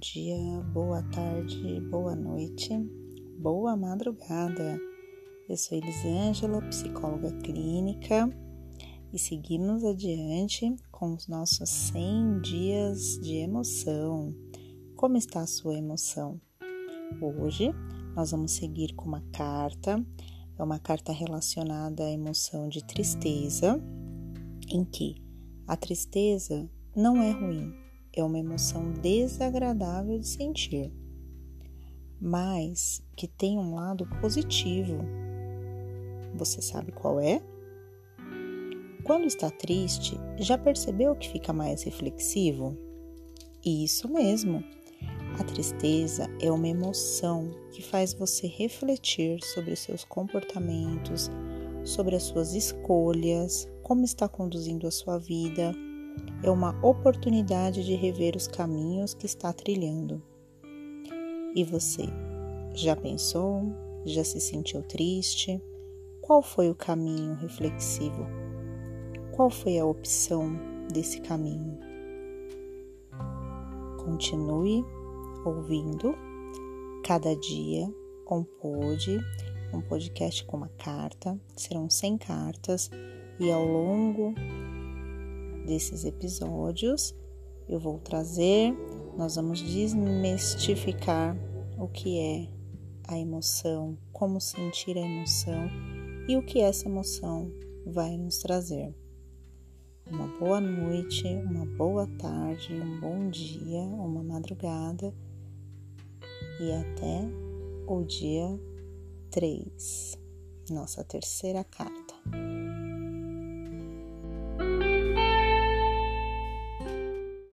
dia, boa tarde, boa noite, boa madrugada. Eu sou Elisângela, psicóloga clínica, e seguimos adiante com os nossos 100 dias de emoção. Como está a sua emoção? Hoje nós vamos seguir com uma carta, é uma carta relacionada à emoção de tristeza, em que a tristeza não é ruim, é uma emoção desagradável de sentir, mas que tem um lado positivo. Você sabe qual é? Quando está triste, já percebeu que fica mais reflexivo? Isso mesmo. A tristeza é uma emoção que faz você refletir sobre seus comportamentos, sobre as suas escolhas, como está conduzindo a sua vida é uma oportunidade de rever os caminhos que está trilhando. E você, já pensou? Já se sentiu triste? Qual foi o caminho reflexivo? Qual foi a opção desse caminho? Continue ouvindo cada dia um pod, um podcast com uma carta, serão 100 cartas e ao longo desses episódios eu vou trazer, nós vamos desmistificar o que é a emoção, como sentir a emoção e o que essa emoção vai nos trazer. Uma boa noite, uma boa tarde, um bom dia, uma madrugada e até o dia 3, nossa terceira carta.